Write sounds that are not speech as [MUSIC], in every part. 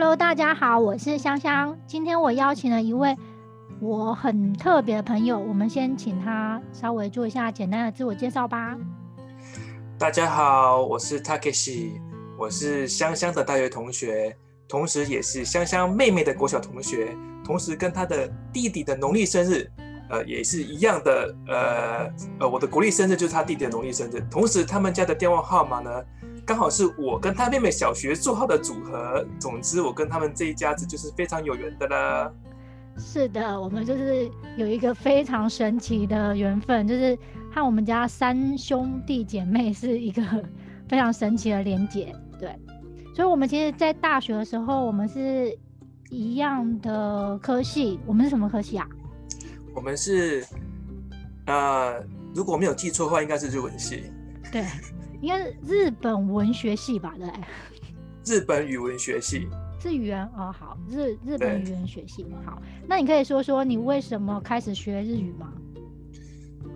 Hello，大家好，我是香香。今天我邀请了一位我很特别的朋友，我们先请他稍微做一下简单的自我介绍吧。大家好，我是 Takeshi，我是香香的大学同学，同时也是香香妹妹的国小同学，同时跟她的弟弟的农历生日，呃，也是一样的，呃呃，我的国历生日就是他弟弟的农历生日，同时他们家的电话号码呢？刚好是我跟他妹妹小学做号的组合。总之，我跟他们这一家子就是非常有缘的啦。是的，我们就是有一个非常神奇的缘分，就是和我们家三兄弟姐妹是一个非常神奇的连结。[LAUGHS] 对，所以，我们其实，在大学的时候，我们是一样的科系。我们是什么科系啊？我们是，呃，如果没有记错的话，应该是日文系。对。应该是日本文学系吧？对，日本语文学系 [LAUGHS] 是语言哦。好，日日本语文学系好。那你可以说说你为什么开始学日语吗？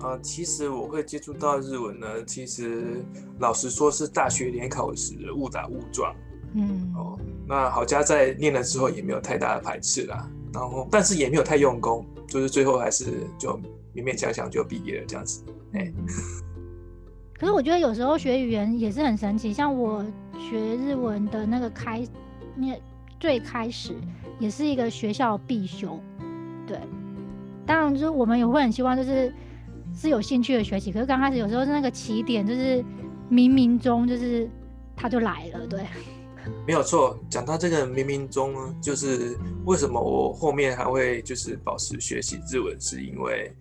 啊，其实我会接触到日文呢，其实老实说是大学联考时误打误撞。嗯哦，那好家在念了之后也没有太大的排斥啦，然后但是也没有太用功，就是最后还是就勉勉强强就毕业了这样子。哎。可是我觉得有时候学语言也是很神奇，像我学日文的那个开，那最开始也是一个学校必修，对。当然就是我们也会很希望就是是有兴趣的学习，可是刚开始有时候是那个起点就是冥冥中就是它就来了，对。[LAUGHS] 没有错，讲到这个冥冥中，就是为什么我后面还会就是保持学习日文，是因为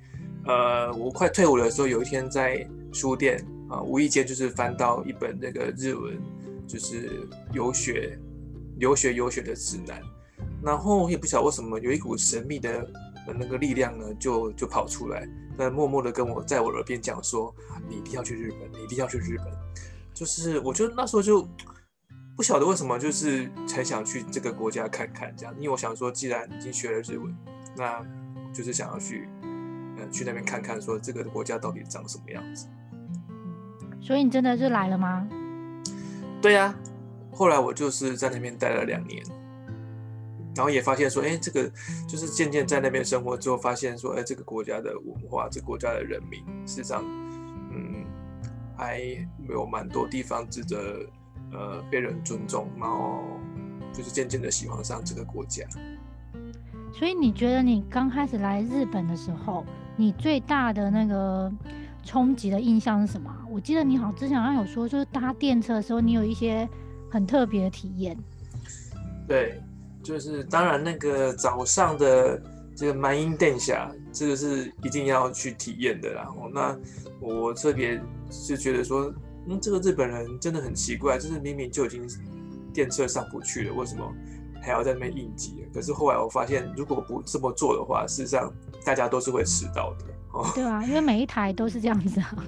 呃我快退伍的时候，有一天在书店。啊，无意间就是翻到一本那个日文，就是游学、留学、游学的指南，然后也不晓得为什么有一股神秘的那个力量呢，就就跑出来，那默默的跟我在我耳边讲说：“你一定要去日本，你一定要去日本。”就是我觉得那时候就不晓得为什么，就是才想去这个国家看看这样，因为我想说，既然已经学了日文，那就是想要去，呃，去那边看看，说这个国家到底长什么样子。所以你真的是来了吗？对呀，后来我就是在那边待了两年，然后也发现说，哎，这个就是渐渐在那边生活之后，发现说，哎，这个国家的文化，这国家的人民，事实上，嗯，还有蛮多地方值得呃被人尊重，然后就是渐渐的喜欢上这个国家。所以你觉得你刚开始来日本的时候，你最大的那个？冲击的印象是什么？我记得你好像之前好像有说，就是搭电车的时候，你有一些很特别的体验。对，就是当然那个早上的这个满音殿下，这个是一定要去体验的。然后，那我特别是觉得说，嗯，这个日本人真的很奇怪，就是明明就已经电车上不去了，为什么还要在那边应急？可是后来我发现，如果不这么做的话，事实上大家都是会迟到的。哦对啊，因为每一台都是这样子啊。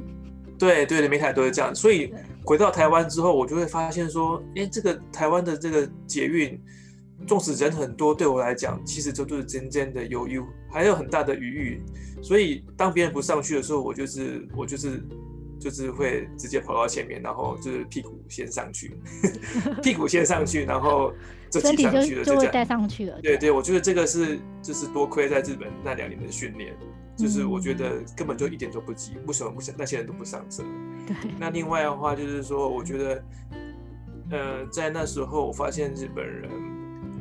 对对的，每台都是这样。所以回到台湾之后，我就会发现说，哎，这个台湾的这个捷运，纵使人很多，对我来讲，其实这都是真正的有优，还有很大的余裕。所以当别人不上去的时候，我就是我就是就是会直接跑到前面，然后就是屁股先上去，[LAUGHS] 屁股先上去，然后就身体就就会带上去了。对对，我觉得这个是就是多亏在日本那两年的训练。就是我觉得根本就一点都不急，为什么不想那些人都不上车？对。那另外的话就是说，我觉得，呃，在那时候我发现日本人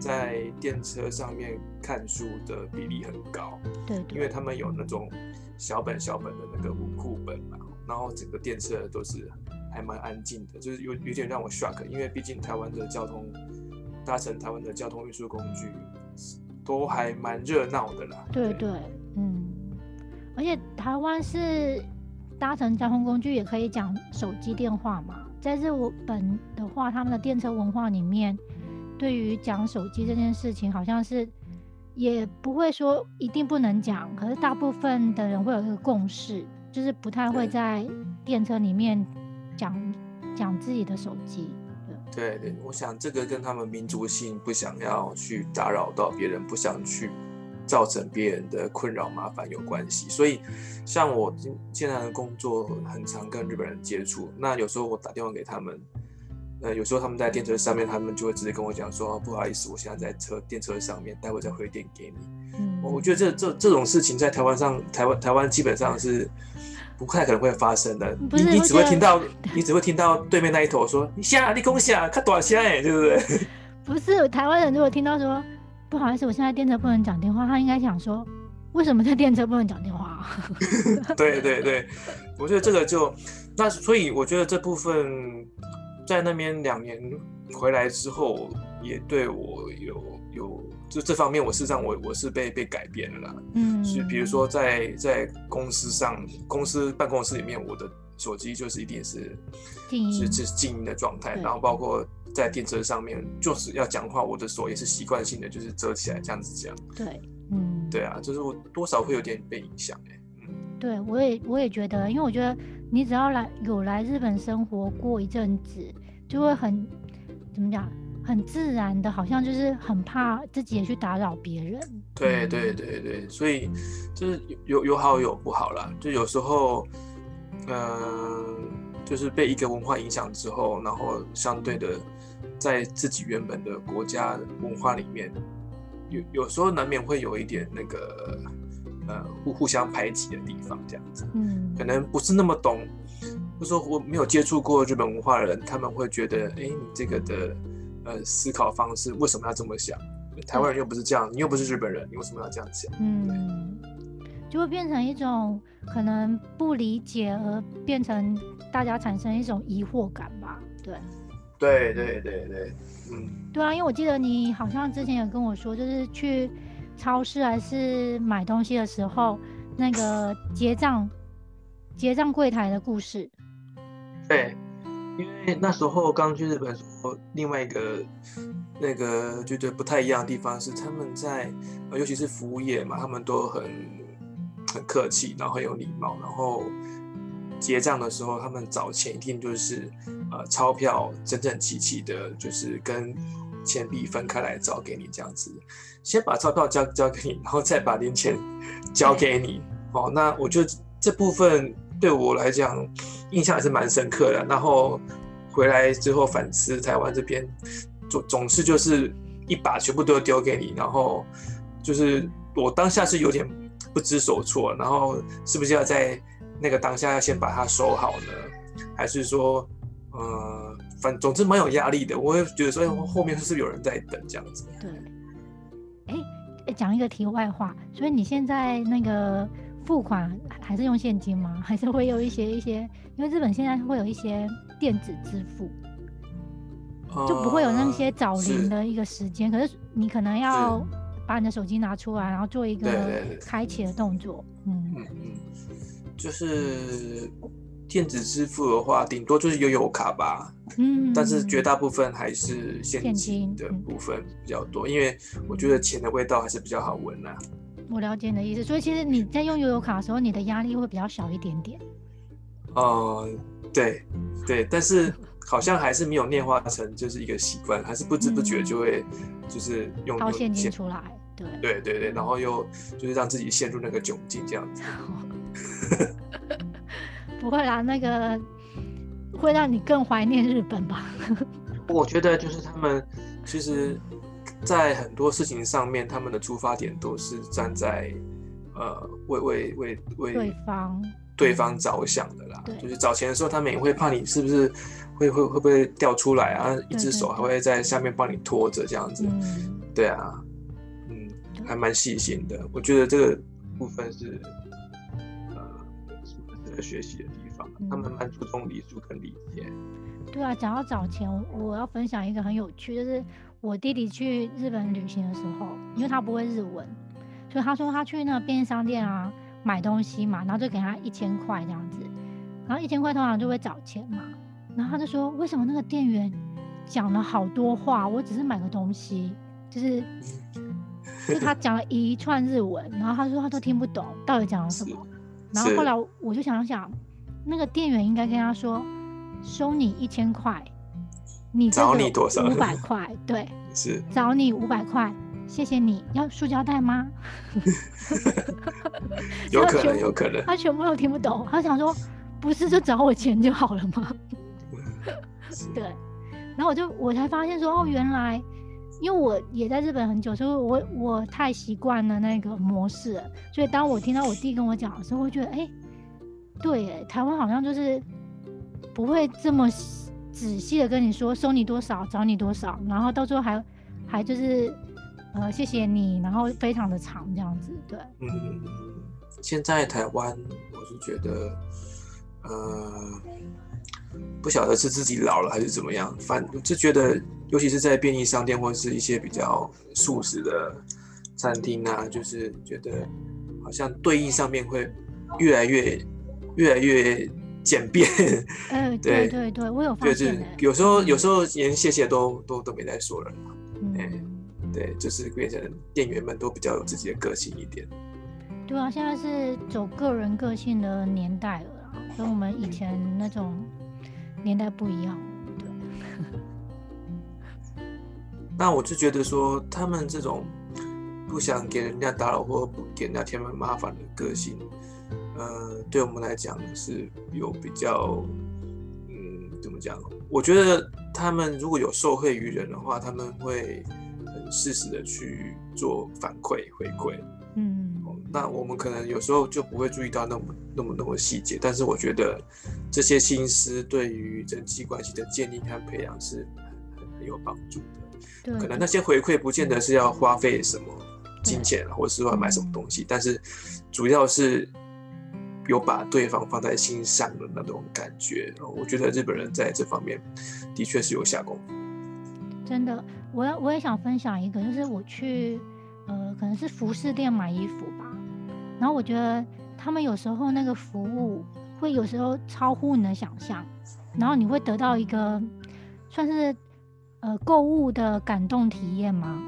在电车上面看书的比例很高。对。因为他们有那种小本小本的那个文库本嘛，然后整个电车都是还蛮安静的，就是有有点让我 shock，因为毕竟台湾的交通搭乘台湾的交通运输工具都还蛮热闹的啦。对对，嗯。而且台湾是搭乘交通工具也可以讲手机电话嘛，在日本的话，他们的电车文化里面，对于讲手机这件事情，好像是也不会说一定不能讲，可是大部分的人会有一个共识，就是不太会在电车里面讲讲自己的手机。对对，我想这个跟他们民族性不想要去打扰到别人，不想去。造成别人的困扰麻烦有关系，所以像我现在的工作很常跟日本人接触，那有时候我打电话给他们，呃，有时候他们在电车上面，他们就会直接跟我讲说，不好意思，我现在在车电车上面，待会再回电给你。嗯，我觉得这这这种事情在台湾上，台湾台湾基本上是不太可能会发生的。你你只会听到，[LAUGHS] 你只会听到对面那一头说你下，你攻下，看多少下哎，对不对？[LAUGHS] 不是台湾人，如果听到说不好意思，我现在电车不能讲电话，他应该想说，为什么在电车不能讲电话 [LAUGHS] 啊？对对对，我觉得这个就那，所以我觉得这部分在那边两年回来之后，也对我有有就这方面，我事实上我我是被被改变了啦。嗯，是比如说在在公司上，公司办公室里面，我的手机就是一定是是是静音的状态，然后包括在电车上面，就是要讲话，我的手也是习惯性的就是遮起来这样子讲。对，嗯，对啊，就是我多少会有点被影响哎、嗯，对，我也我也觉得，因为我觉得你只要来有来日本生活过一阵子，就会很怎么讲，很自然的，好像就是很怕自己也去打扰别人。嗯。对对对对，所以就是有有有好有不好啦，就有时候，呃，就是被一个文化影响之后，然后相对的，在自己原本的国家文化里面，有有时候难免会有一点那个呃互互相排挤的地方，这样子，嗯。可能不是那么懂，或者说我没有接触过日本文化的人，他们会觉得，哎，你这个的呃思考方式为什么要这么想？台湾人又不是这样，你又不是日本人，你为什么要这样想？嗯，就会变成一种可能不理解，而变成大家产生一种疑惑感吧。对，对对对对，嗯，对啊，因为我记得你好像之前有跟我说，就是去超市还是买东西的时候，那个结账结账柜台的故事。对，因为那时候刚去日本的时候，另外一个那个觉得不太一样的地方是，他们在呃尤其是服务业嘛，他们都很很客气，然后很有礼貌，然后结账的时候，他们找钱一定就是呃钞票整整齐齐的，就是跟钱币分开来找给你这样子，先把钞票交交给你，然后再把零钱 [LAUGHS] 交给你。哦，那我觉得这部分对我来讲印象还是蛮深刻的。然后回来之后反思台湾这边总总是就是一把全部都丢给你，然后就是我当下是有点不知所措，然后是不是要在那个当下要先把它收好呢？还是说，呃，反总之蛮有压力的。我会觉得说，后面是不是有人在等这样子？对，哎、讲一个题外话，所以你现在那个付款还是用现金吗？[LAUGHS] 还是会有一些一些，因为日本现在会有一些电子支付，就不会有那些找零的一个时间，可是你可能要把你的手机拿出来，然后做一个开启的动作。嗯，嗯嗯，就是电子支付的话，顶多就是悠游卡吧，嗯，但是绝大部分还是现现金的部分比较多，因为我觉得钱的味道还是比较好闻呐、我了解你的意思，所以其实你在用悠游卡的时候，你的压力会比较小一点点。哦、对对，但是好像还是没有内化成就是一个习惯，还是不知不觉就会就是用用掏现金出来，对，对对对，然后又就是让自己陷入那个窘境这样子。[LAUGHS] 不会啦，那个会让你更怀念日本吧？[LAUGHS] 我觉得就是他们其实，在很多事情上面，他们的出发点都是站在呃为为为为对方，对方着想的啦。就是找钱的时候，他们也会怕你是不是会会会不会掉出来啊？一只手还会在下面帮你拖着这样子。嗯，对啊，嗯，还蛮细心的。我觉得这个部分是呃是值得学习的地方。他们嗯蛮注重礼数跟礼节。对啊，讲到找钱，我我要分享一个很有趣，就是我弟弟去日本旅行的时候，因为他不会日文，所以他说他去那个便利商店啊买东西嘛，然后就给他一千块这样子，然后一千块通常就会找钱嘛，然后他就说为什么那个店员讲了好多话，我只是买个东西，就是就他讲了一串日文，然后他说他都听不懂到底讲了什么，然后后来我就想想，那个店员应该跟他说，收你一千块，你找你多少五百块，对，[LAUGHS] 是，找你五百块，谢谢你。要塑胶袋吗？[LAUGHS] [LAUGHS] 有可能，有可能。他全部都听不懂，他想说，不是就找我钱就好了吗？对，然后我就我才发现说，哦，原来因为我也在日本很久，所以我我太习惯了那个模式了，所以当我听到我弟跟我讲的时候，我觉得，哎，对，哎，台湾好像就是不会这么仔细的跟你说收你多少，找你多少，然后到最后还还就是呃谢谢你，然后非常的长这样子，对，嗯，现在台湾我是觉得，呃。不晓得是自己老了还是怎么样，反就觉得，尤其是在便利商店或者是一些比较素食的餐厅啊，就是觉得好像对应上面会越来越越来越简便。[LAUGHS] [LAUGHS] 哎，对对对，我有发现。就是有时候有时候连谢谢都都都没再说了。嗯，对，就是变成店员们都比较有自己的个性一点。对啊，现在是走个人个性的年代了，跟我们以前那种。年代不一样，对。[LAUGHS] 那我就觉得说，他们这种不想给人家打扰或不给人家添麻烦的个性，呃，对我们来讲是有比较，嗯，怎么讲？我觉得他们如果有受惠于人的话，他们会很适时的去做反馈回馈。嗯。那我们可能有时候就不会注意到那么那么那么细节，但是我觉得这些心思对于人际关系的建立和培养是很很有帮助的。对，可能那些回馈不见得是要花费什么金钱，或者是要买什么东西，但是主要是有把对方放在心上的那种感觉。我觉得日本人在这方面的确是有下功夫。真的，我我也想分享一个，就是我去呃，可能是服饰店买衣服吧。然后我觉得他们有时候那个服务会有时候超乎你的想象，然后你会得到一个算是呃购物的感动体验吗？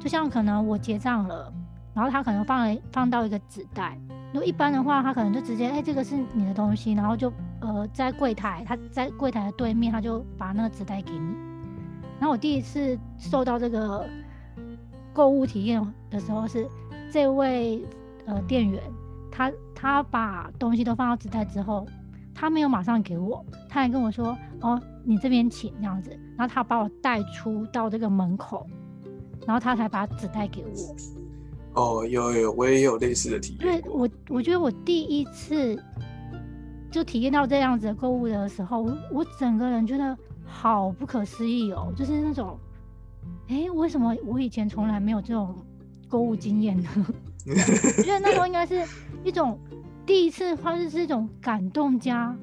就像可能我结账了，然后他可能放了放到一个纸袋，如果一般的话他可能就直接哎这个是你的东西，然后就呃在柜台他在柜台的对面他就把那个纸袋给你。然后我第一次受到这个购物体验的时候是这位。呃，店员，他他把东西都放到纸袋之后，他没有马上给我，他还跟我说：“哦，你这边请这样子。”然后他把我带出到这个门口，然后他才把纸袋给我。哦，有有，我也有类似的体验。对我，我觉得我第一次就体验到这样子的购物的时候，我我整个人觉得好不可思议哦，就是那种，哎，为什么我以前从来没有这种购物经验呢？[LAUGHS] 我觉得那时候应该是一种第一次，或者是一种感动加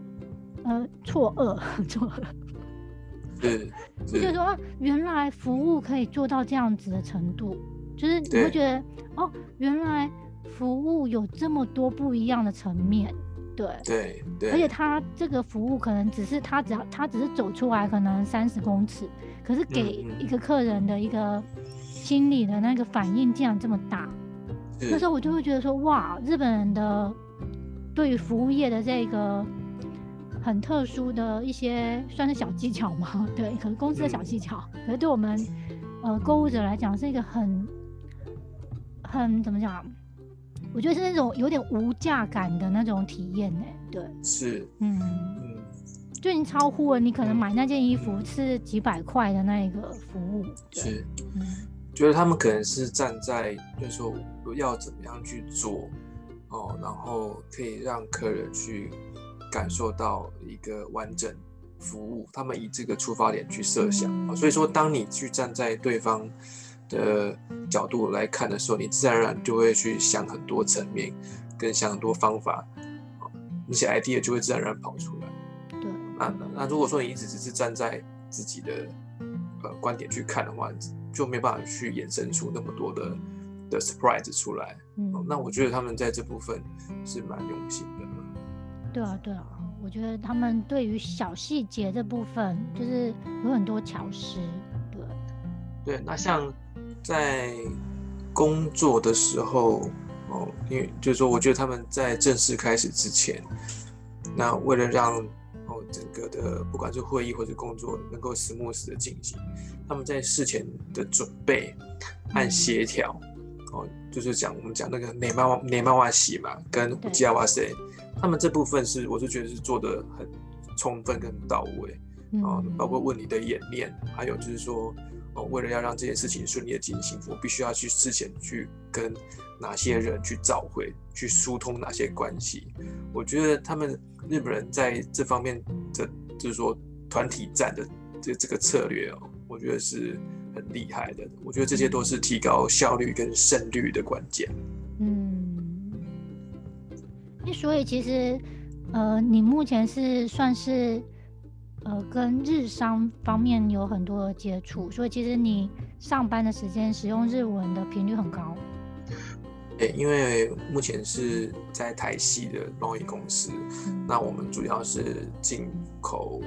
呃错愕，错愕。是，就是说，原来服务可以做到这样子的程度，就是你会觉得哦，原来服务有这么多不一样的层面，对，对，对。而且他这个服务可能只是他只要他只是走出来可能三十公尺，可是给一。个客人的一个心理的那个反应竟然这么大。那时候我就会觉得说，哇，日本人的对于服务业的这个很特殊的一些算是小技巧嘛，[LAUGHS] 对，可能公司的小技巧，可是对我们呃购物者来讲是一个很很怎么讲？我觉得是那种有点无价感的那种体验呢。对，是，嗯嗯，就已经超乎了你可能买那件衣服是几百块的那一个服务，是，嗯。觉得他们可能是站在，就是说要怎么样去做哦，然后可以让客人去感受到一个完整服务。他们以这个出发点去设想，所以说当你去站在对方的角度来看的时候，你自然而然就会去想很多层面，跟想很多方法，那些 idea 就会自然而然跑出来。对，那那如果说你一直只是站在自己的呃观点去看的话，就没办法去衍生出那么多的的 surprise 出来。嗯，那我觉得他们在这部分是蛮用心的。对啊，对啊，我觉得他们对于小细节这部分就是有很多巧思。对，对，那像在工作的时候，哦，因为就是说，我觉得他们在正式开始之前，那为了让哦整个的不管是会议或者工作能够 smooth 的进行，他们在事前的准备和协调，哦，就是讲我们讲那个内马内曼瓦西嘛，跟吉亚瓦塞，他们这部分是我是觉得是做的很充分跟到位，啊，包括问你的演练，还有就是说，为了要让这件事情顺利的进行，我必须要去事前去跟哪些人去召回，去疏通哪些关系。我觉得他们日本人在这方面的，就是说团体战的这这个策略哦，我觉得是很厉害的。我觉得这些都是提高效率跟胜率的关键。嗯，所以其实，呃，你目前是算是。呃，跟日商方面有很多的接触，所以其实你上班的时间使用日文的频率很高。对，因为目前是在台系的贸易公司，那我们主要是进口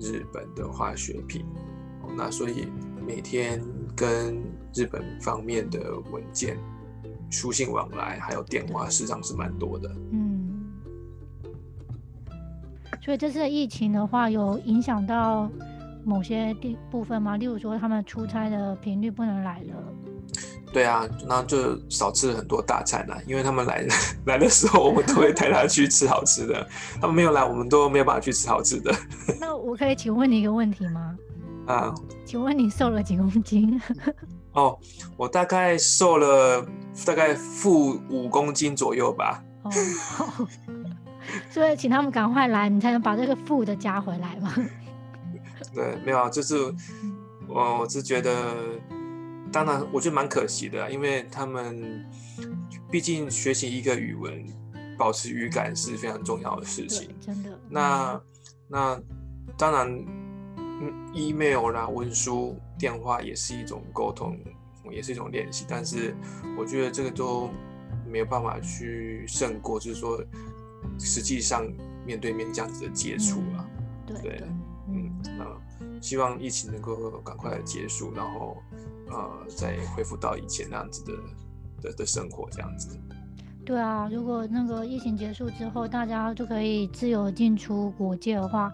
日本的化学品，那所以每天跟日本方面的文件、书信往来，还有电话，实际上是蛮多的。嗯。所以这次疫情的话，有影响到某些地部分吗？例如说，他们出差的频率不能来了。对啊，那就少吃了很多大餐了。因为他们来 [LAUGHS] 来的时候，我们都会带他去吃好吃的；他们没有来，我们都没有办法去吃好吃的。那我可以请问你一个问题吗？啊，请问你瘦了几公斤？[LAUGHS] 哦，我大概瘦了大概负五公斤左右吧。哦。所以，请他们赶快来，你才能把这个负的加回来嘛。[LAUGHS] 对，没有，就是我，我是觉得，当然，我觉得蛮可惜的，因为他们毕竟学习一个语文，保持语感是非常重要的事情。真的。那那当然，email 啦、文书、电话也是一种沟通，也是一种练习。但是，我觉得这个都没有办法去胜过，就是说。实际上面对面这样子的接触啊，对，嗯，那希望疫情能够赶快结束，然后呃再恢复到以前那样子的的的生活这样子。对啊，如果那个疫情结束之后，大家就可以自由进出国界的话，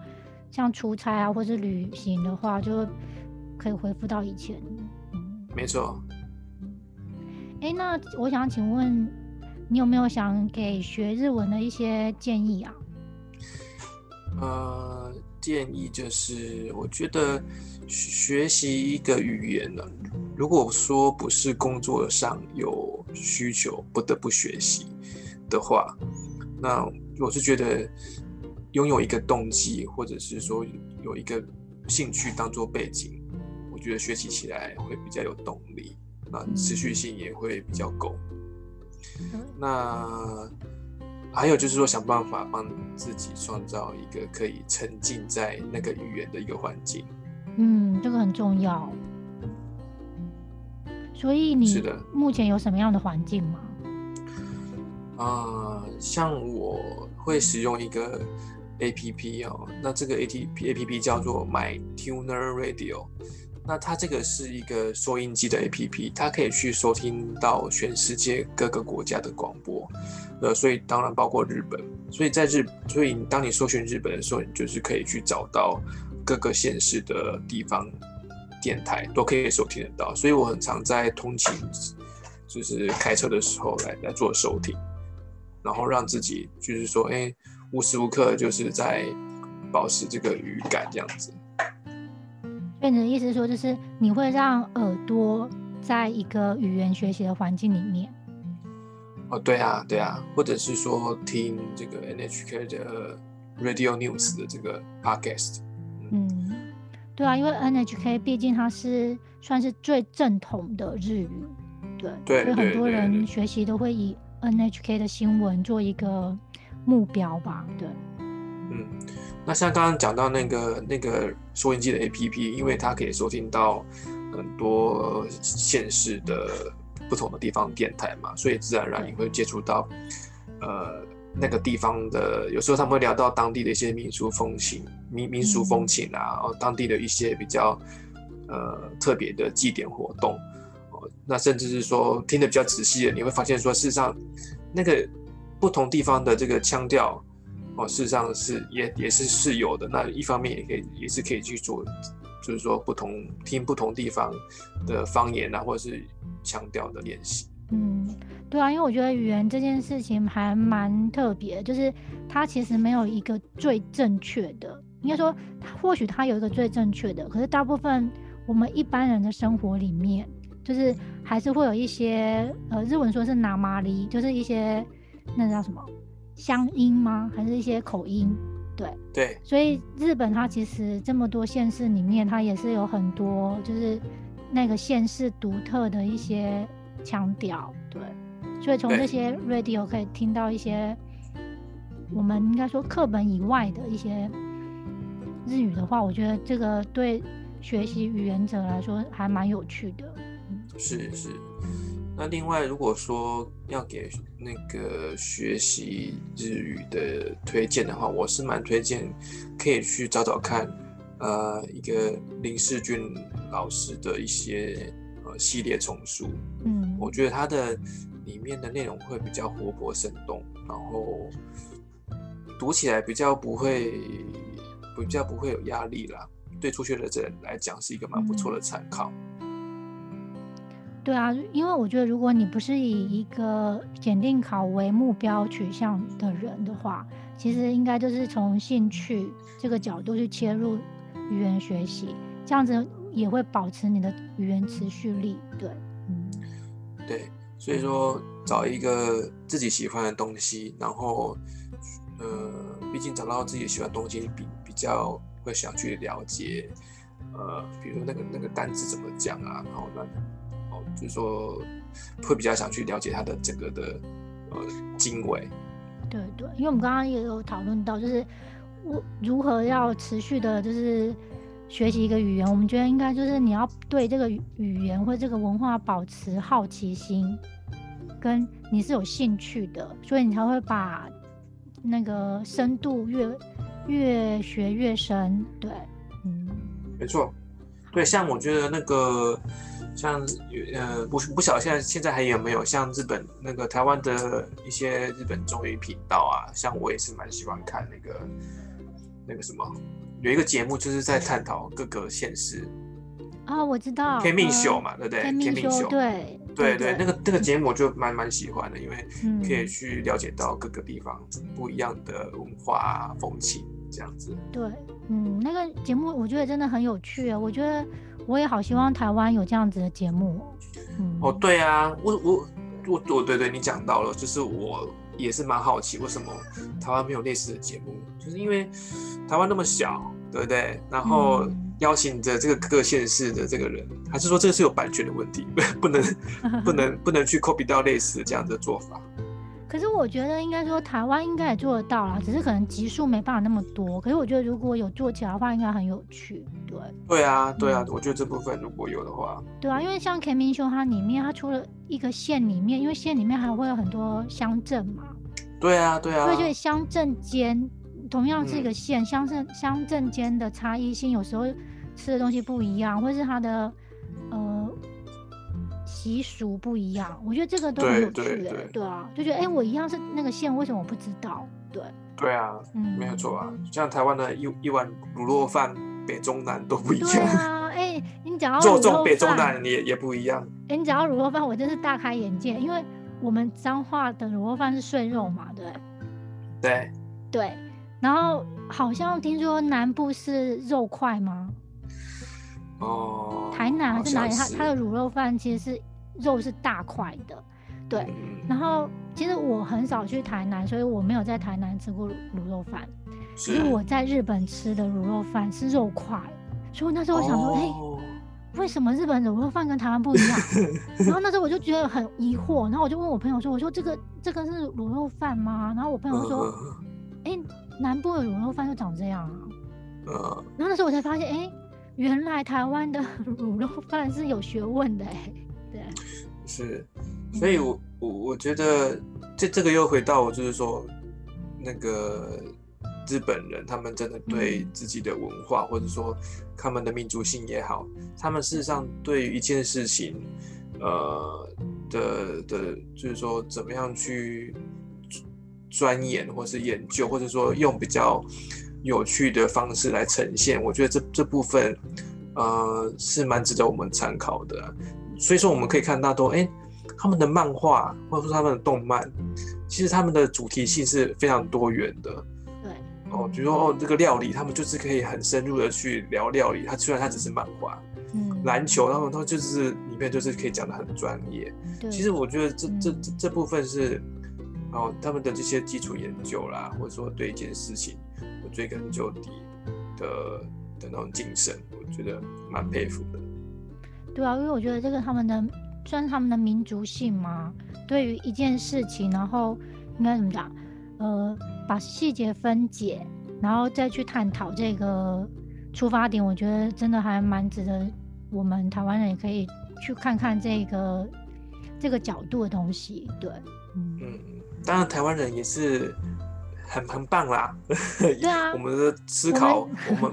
像出差啊或是旅行的话，就可以恢复到以前。没错。哎，那我想请问。你有没有想给学日文的一些建议啊？呃，建议就是，我觉得学习一个语言呢，如果说不是工作上有需求不得不学习的话，那我是觉得拥有一个动机，或者是说有一个兴趣当做背景，我觉得学习起来会比较有动力，那持续性也会比较够。那还有就是说，想办法帮自己创造一个可以沉浸在那个语言的一个环境。嗯，这个很重要。所以你目前有什么样的环境吗？啊，像我会使用一个 A P P 哦，那这个 A T P A P P 叫做 My Tuner Radio。那它这个是一个收音机的 APP，它可以去收听到全世界各个国家的广播，呃，所以当然包括日本，所以在日，所以当你搜寻日本的时候，你就是可以去找到各个县市的地方电台都可以收听得到，所以我很常在通勤，就是开车的时候来来做收听，然后让自己就是说，哎，无时无刻就是在保持这个语感这样子。你的意思说，就是你会让耳朵在一个语言学习的环境里面。哦，对啊，对啊，或者是说听这个 NHK 的 Radio News 的这个 Podcast。嗯，对啊，因为 NHK 毕竟它是算是最正统的日语，对，所以很多人学习都会以 NHK 的新闻做一个目标吧，对。嗯。那像刚刚讲到那个那个收音机的 APP，因为它可以收听到很多县市的不同的地方电台嘛，所以自然而然你会接触到呃那个地方的，有时候他们会聊到当地的一些民俗风情、民民俗风情啊，哦，当地的一些比较呃特别的祭典活动，哦，那甚至是说听得比较仔细的，你会发现说，事实上那个不同地方的这个腔调。哦，事实上是也也是是有的。那一方面也可以也是可以去做，就是说不同听不同地方的方言啊，或者是腔调的练习。嗯，对啊，因为我觉得语言这件事情还蛮特别，就是它其实没有一个最正确的应该说，或许它有一个最正确的，可是大部分我们一般人的生活里面，就是还是会有一些呃，日文说是拿马里，就是一些那叫什么乡音吗？还是一些口音？对对，所以日本它其实这么多县市里面，它也是有很多就是那个县市独特的一些腔调，对。所以从这些 radio 可以听到一些我们应该说课本以外的一些日语的话，我觉得这个对学习语言者来说还蛮有趣的。是是。那另外，如果说要给那个学习日语的推荐的话，我是蛮推荐可以去找找看，呃，一个林世俊老师的一些呃系列丛书。嗯，我觉得他的里面的内容会比较活泼生动，然后读起来比较不会比较不会有压力啦。对初学者来讲，是一个蛮不错的参考。对啊，因为我觉得，如果你不是以一个检定考为目标取向的人的话，其实应该就是从兴趣这个角度去切入语言学习，这样子也会保持你的语言持续力。对，嗯，对，所以说找一个自己喜欢的东西，然后，呃，毕竟找到自己喜欢东西，比比较会想去了解，呃，比如那个那个单字怎么讲啊，然后呢。就是说，会比较想去了解它的整个的呃经纬。对对，因为我们刚刚也有讨论到，就是我如何要持续的，就是学习一个语言。我们觉得应该就是你要对这个语言或这个文化保持好奇心，跟你是有兴趣的，所以你才会把那个深度越越学越深。对，嗯，没错。对，像我觉得那个。像呃不不晓得现在现在还有没有像日本那个台湾的一些日本综艺频道啊，像我也是蛮喜欢看那个那个什么，有一个节目就是在探讨各个现实啊，我知道天命秀嘛，对不对？天命秀，对对对，那个那个节目我就蛮蛮喜欢的，因为可以去了解到各个地方不一样的文化风情这样子。对，嗯，那个节目我觉得真的很有趣啊，我觉得。我也好希望台湾有这样子的节目哦。哦，对啊，我我我我对对，你讲到了，就是我也是蛮好奇，为什么台湾没有类似的节目？就是因为台湾那么小，对不对？然后邀请着这个各县市的这个人，还是说这个是有版权的问题，[LAUGHS] 不能 [LAUGHS] 不能不能去 copy 到类似这样的做法？可是我觉得应该说台湾应该也做得到啦，只是可能集数没办法那么多。可是我觉得如果有做起来的话，应该很有趣。对，对啊，对啊，我觉得这部分如果有的话，对啊，因为像 K 明秀它里面，它除了一个县里面，因为县里面还会有很多乡镇嘛。对啊，对啊。所以就乡镇间同样是一个县，乡镇乡镇间的差异性，有时候吃的东西不一样，或是它的呃。习俗不一样，我觉得这个都很有趣的，对啊，就觉得哎，我一样是那个县，为什么我不知道？对，对啊，嗯，没有错啊，像台湾的一一碗卤肉饭，北中南都不一样。对啊，哎，你讲到做中北中南也也不一样。哎，你讲到卤肉饭，我真是大开眼界，因为我们彰化的卤肉饭是碎肉嘛，对。对。对，然后好像听说南部是肉块吗？哦。台南还是哪里？它它的卤肉饭其实是。肉是大块的，对。然后其实我很少去台南，所以我没有在台南吃过卤肉饭。可是我在日本吃的卤肉饭是肉块，所以那时候我想说，哎，为什么日本卤肉饭跟台湾不一样？[LAUGHS] 然后那时候我就觉得很疑惑，然后我就问我朋友说：“我说这个这个是卤肉饭吗？”然后我朋友说：“哎，南部的卤肉饭就长这样啊。”然后那时候我才发现，哎，原来台湾的 [LAUGHS] 卤肉饭是有学问的，哎。对是，所以，我我我觉得这这个又回到，就是说，那个日本人，他们真的对自己的文化，或者说他们的民族性也好，他们事实上对于一件事情，呃的的，就是说怎么样去钻研，或是研究，或者说用比较有趣的方式来呈现，我觉得这这部分，呃，是蛮值得我们参考的。所以说，我们可以看到，都哎，他们的漫画或者说他们的动漫，其实他们的主题性是非常多元的。对哦，比如说哦，这个料理，他们就是可以很深入的去聊料理。他虽然他只是漫画，嗯，篮球，他们他就是里面就是可以讲的很专业。对其实我觉得这这嗯这这部分是，然后，他们的这些基础研究啦，或者说对一件事情我追根究底的的那种精神，我觉得蛮佩服的。对啊，因为我觉得这个他们的算是他们的民族性嘛，对于一件事情，然后应该怎么讲？呃，把细节分解，然后再去探讨这个出发点，我觉得真的还蛮值得我们台湾人也可以去看看这个这个角度的东西。对，当然台湾人也是很很棒啦。对啊 [LAUGHS] 我们的思考，我们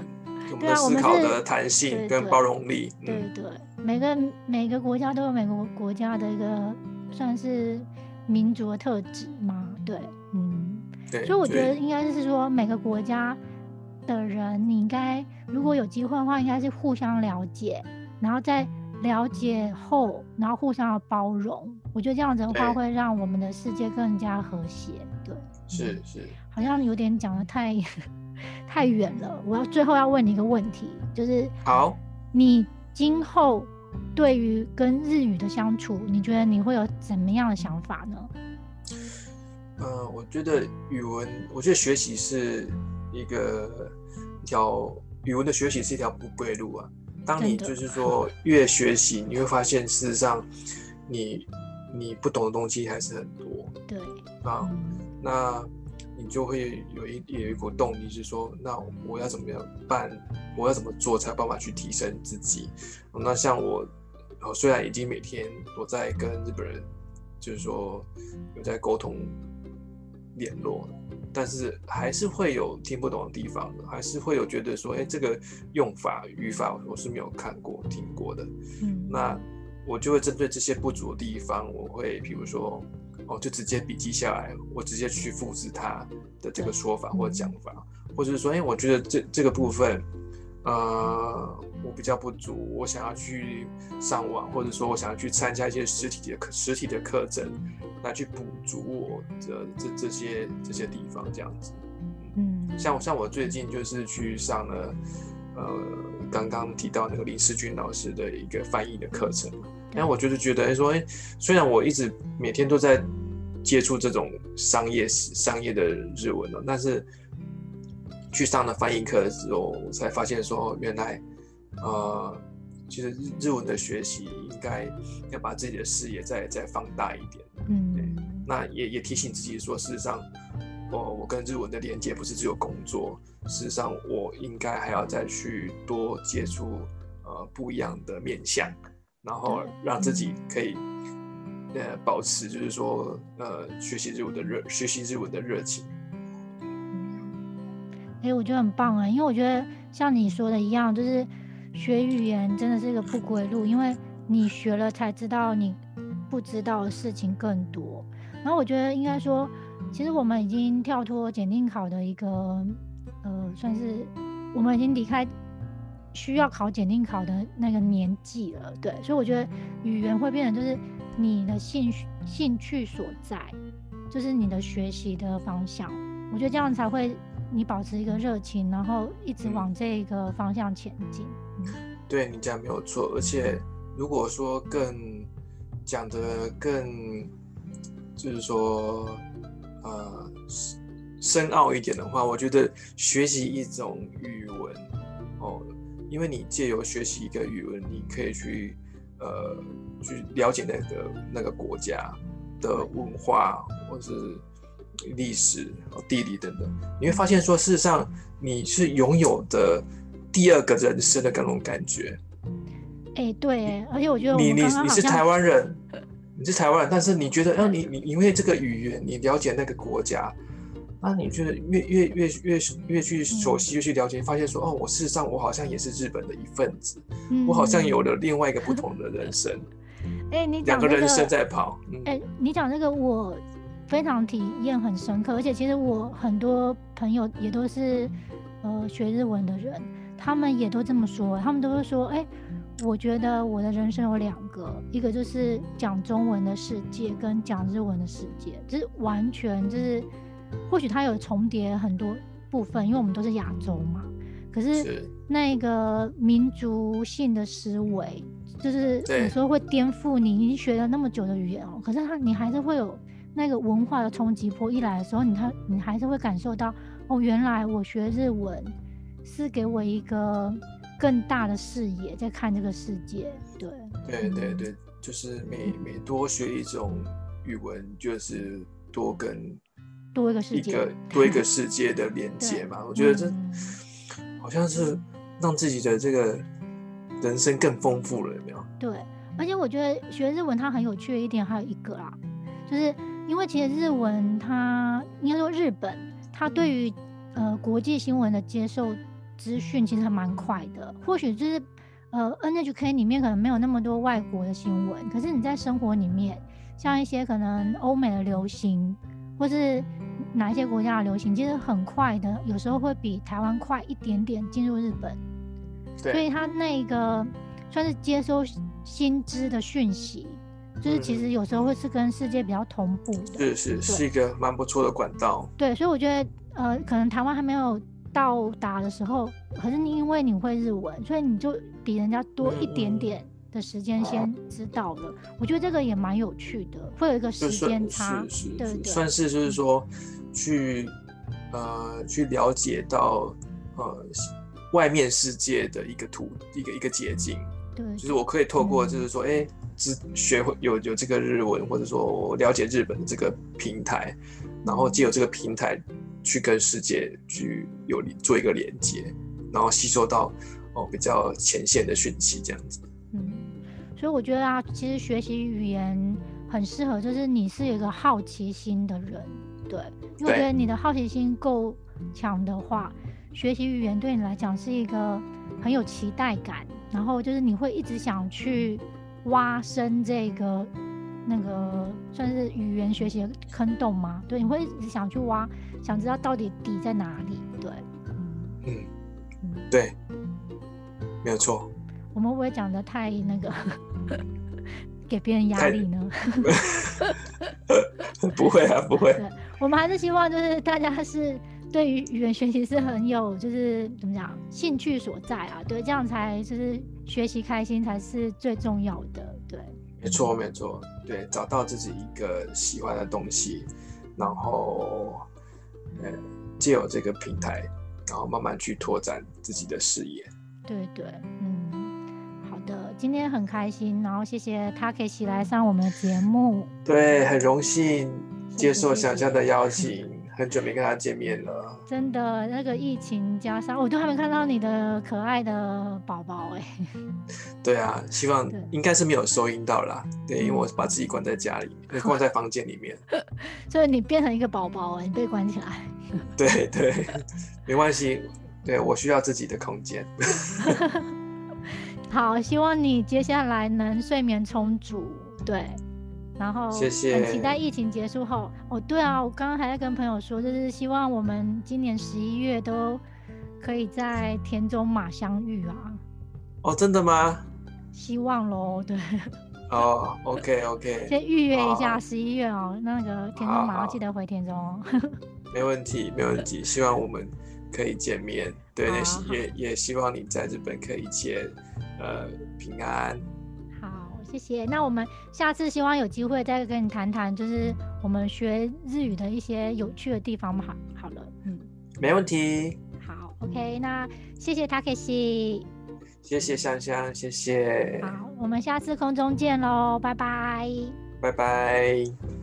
我们 [LAUGHS] 的思考的弹性跟包容力，嗯，对对，每个每个国家都有每个国家的一个算是民族的特质嘛。对，嗯。对。所以我觉得应该是说，每个国家的人，你应该如果有机会的话，应该是互相了解，然后在了解后，然后互相的包容。我觉得这样子的话，对会让我们的世界更加和谐。对，是是，好像有点讲的太 [LAUGHS] 太远了。我要最后要问你一个问题，就是好。你今后对于跟日语的相处，你觉得你会有怎么样的想法呢？呃，我觉得语文，我觉得学习是一个一条语文的学习是一条不归路啊。当你就是说越学习，你会发现事实上你你不懂的东西还是很多对，啊。嗯那你就会有一有一股动力，是说，那我要怎么样办？我要怎么做才有办法去提升自己？那像我，呃虽然已经每天我在跟日本人，就是说有在沟通联络，但是还是会有听不懂的地方，还是会有觉得说，哎，这个用法语法我是没有看过听过的。嗯，那我就会针对这些不足的地方，我会比如说，哦，就直接笔记下来，我直接去复制它的这个说法或者讲法，或者是说，哎，我觉得这这个部分，呃，我比较不足，我想要去上网，或者说我想要去参加一些实体的课实体的课程，来去补足我的这这些这些地方，这样子。嗯，像像我最近就是去上了，呃，刚刚提到那个林世军老师的一个翻译的课程嘛，然后我就是觉得，哎，说，哎，虽然我一直每天都在接触这种商业商业的日文了，但是去上了翻译课之后，我才发现说，原来，呃，其实日日文的学习应该要把自己的视野再再放大一点。嗯，那也也提醒自己说，事实上，我我跟日文的连接不是只有工作，事实上我应该还要再去多接触呃不一样的面向，然后让自己可以呃保持就是说呃学习日文的热学习日文的热情。哎、我觉得很棒啊，因为我觉得像你说的一样，就是学语言真的是一个不归路，因为你学了才知道你不知道的事情更多。然后我觉得应该说，其实我们已经跳脱检定考的一个呃，算是我们已经离开需要考检定考的那个年纪了，对，所以我觉得语言会变成就是你的兴趣兴趣所在，就是你的学习的方向。我觉得这样才会你保持一个热情，然后一直往这个方向前进。对你讲没有错，而且如果说更讲的更，就是说呃深奥一点的话，我觉得学习一种语文哦，因为你借由学习一个语文，你可以去呃去了解那个那个国家的文化或是历史、地理等等，你会发现说，事实上你是拥有的第二个人生的那种感觉。哎、对哎，而且我觉得我你你你是台湾人，你是台湾人，但是你觉得，啊，你你因为这个语言，你了解那个国家，那你觉得越越越越越去熟悉，越去了解，发现说，哦，我事实上我好像也是日本的一份子，我好像有了另外一个不同的人生，[LAUGHS] 哎、你两个人生在跑，嗯，哎、你讲这个我非常体验很深刻，而且其实我很多朋友也都是呃学日文的人，他们也都这么说，他们都会说，哎、我觉得我的人生有两个，一个就是讲中文的世界，跟讲日文的世界，就是完全就是，或许它有重叠很多部分，因为我们都是亚洲嘛。可是是那个民族性的思维，就是有时候会颠覆你已经学了那么久的语言哦，可是它你还是会有那个文化的冲击波一来的时候，你看你还是会感受到哦，原来我学日文是给我一个更大的视野在看这个世界，对，对对对，就是每每多学一种语文，就是多跟多一个世界一个多一个 [LAUGHS] 世界的连接嘛。我觉得这嗯 [SNIFFS] 好像是让自己的这个人生更丰富了，有没有？对，而且我觉得学日文它很有趣的一点还有一个啦，就是因为其实日文它应该说日本，它对于呃国际新闻的接受资讯其实还蛮快的。或许就是呃 NHK 里面可能没有那么多外国的新闻，可是你在生活里面，像一些可能欧美的流行，或是哪一些国家的流行，其实很快的，有时候会比台湾快一点点进入日本。所以他那个算是接收新知的讯息，就是其实有时候会是跟世界比较同步的。是是是一个蛮不错的管道。对，所以我觉得呃，可能台湾还没有到达的时候，可是你因为你会日文，所以你就比人家多一点点的时间先知道了。我觉得这个也蛮有趣的，会有一个时间差，对对？算是就是说去呃去了解到呃外面世界的一个途一个一个捷径，对。就是我可以透过嗯就是说哎知学会有有这个日文，或者说我了解日本的这个平台，然后借由这个平台去跟世界去有做一个连接，然后吸收到哦比较前线的讯息这样子。嗯，所以我觉得啊，其实学习语言很适合，就是你是有一个好奇心的人，对，因为我觉得你的好奇心够强的话，学习语言对你来讲是一个很有期待感，然后就是你会一直想去挖深这个那个算是语言学习的坑洞吗？对，你会一直想去挖，想知道到底底在哪里，对，嗯。对，没有错。我们会不会讲的太那个，[LAUGHS] 给别人压力呢？[LAUGHS] 不会啊，不会。对，我们还是希望就是大家是对于语言学习是很有就是怎么讲兴趣所在啊，对，这样才就是学习开心才是最重要的，对，没错，没错，对，找到自己一个喜欢的东西，然后，呃，借由这个平台，然后慢慢去拓展自己的视野。对对，嗯，好的，今天很开心，然后谢谢他可以起来上我们的节目，对，很荣幸接受谢谢。想象的邀请，很久没跟他见面了。真的那个疫情加上我都还没看到你的可爱的宝宝哎，[LAUGHS] 对啊，希望对应该是没有收音到啦。对，因为我把自己关在家里，关在房间里面。[LAUGHS] 所以你变成一个宝宝哎，你被关起来。[LAUGHS] 对对，没关系，对我需要自己的空间。好，希望你接下来能睡眠充足，对，然后很期待疫情结束后。哦，对啊，我刚刚还在跟朋友说，就是希望我们今年十一月都可以在田中马相遇啊，哦，真的吗？希望喽，对，[LAUGHS] 哦，OK OK，[LAUGHS] 先预约一下好十一月哦，那个田中马要记得回田中哦。[LAUGHS] 没问题，没问题。希望我们可以见面。对，也也也希望你在日本可以一切呃平安。好，谢谢。那我们下次希望有机会再跟你谈谈，就是我们学日语的一些有趣的地方嘛。好，好了，嗯，没问题。好，OK，那谢谢 Takeshi。谢谢香香，谢谢，好，我们下次空中见喽，拜拜。拜拜。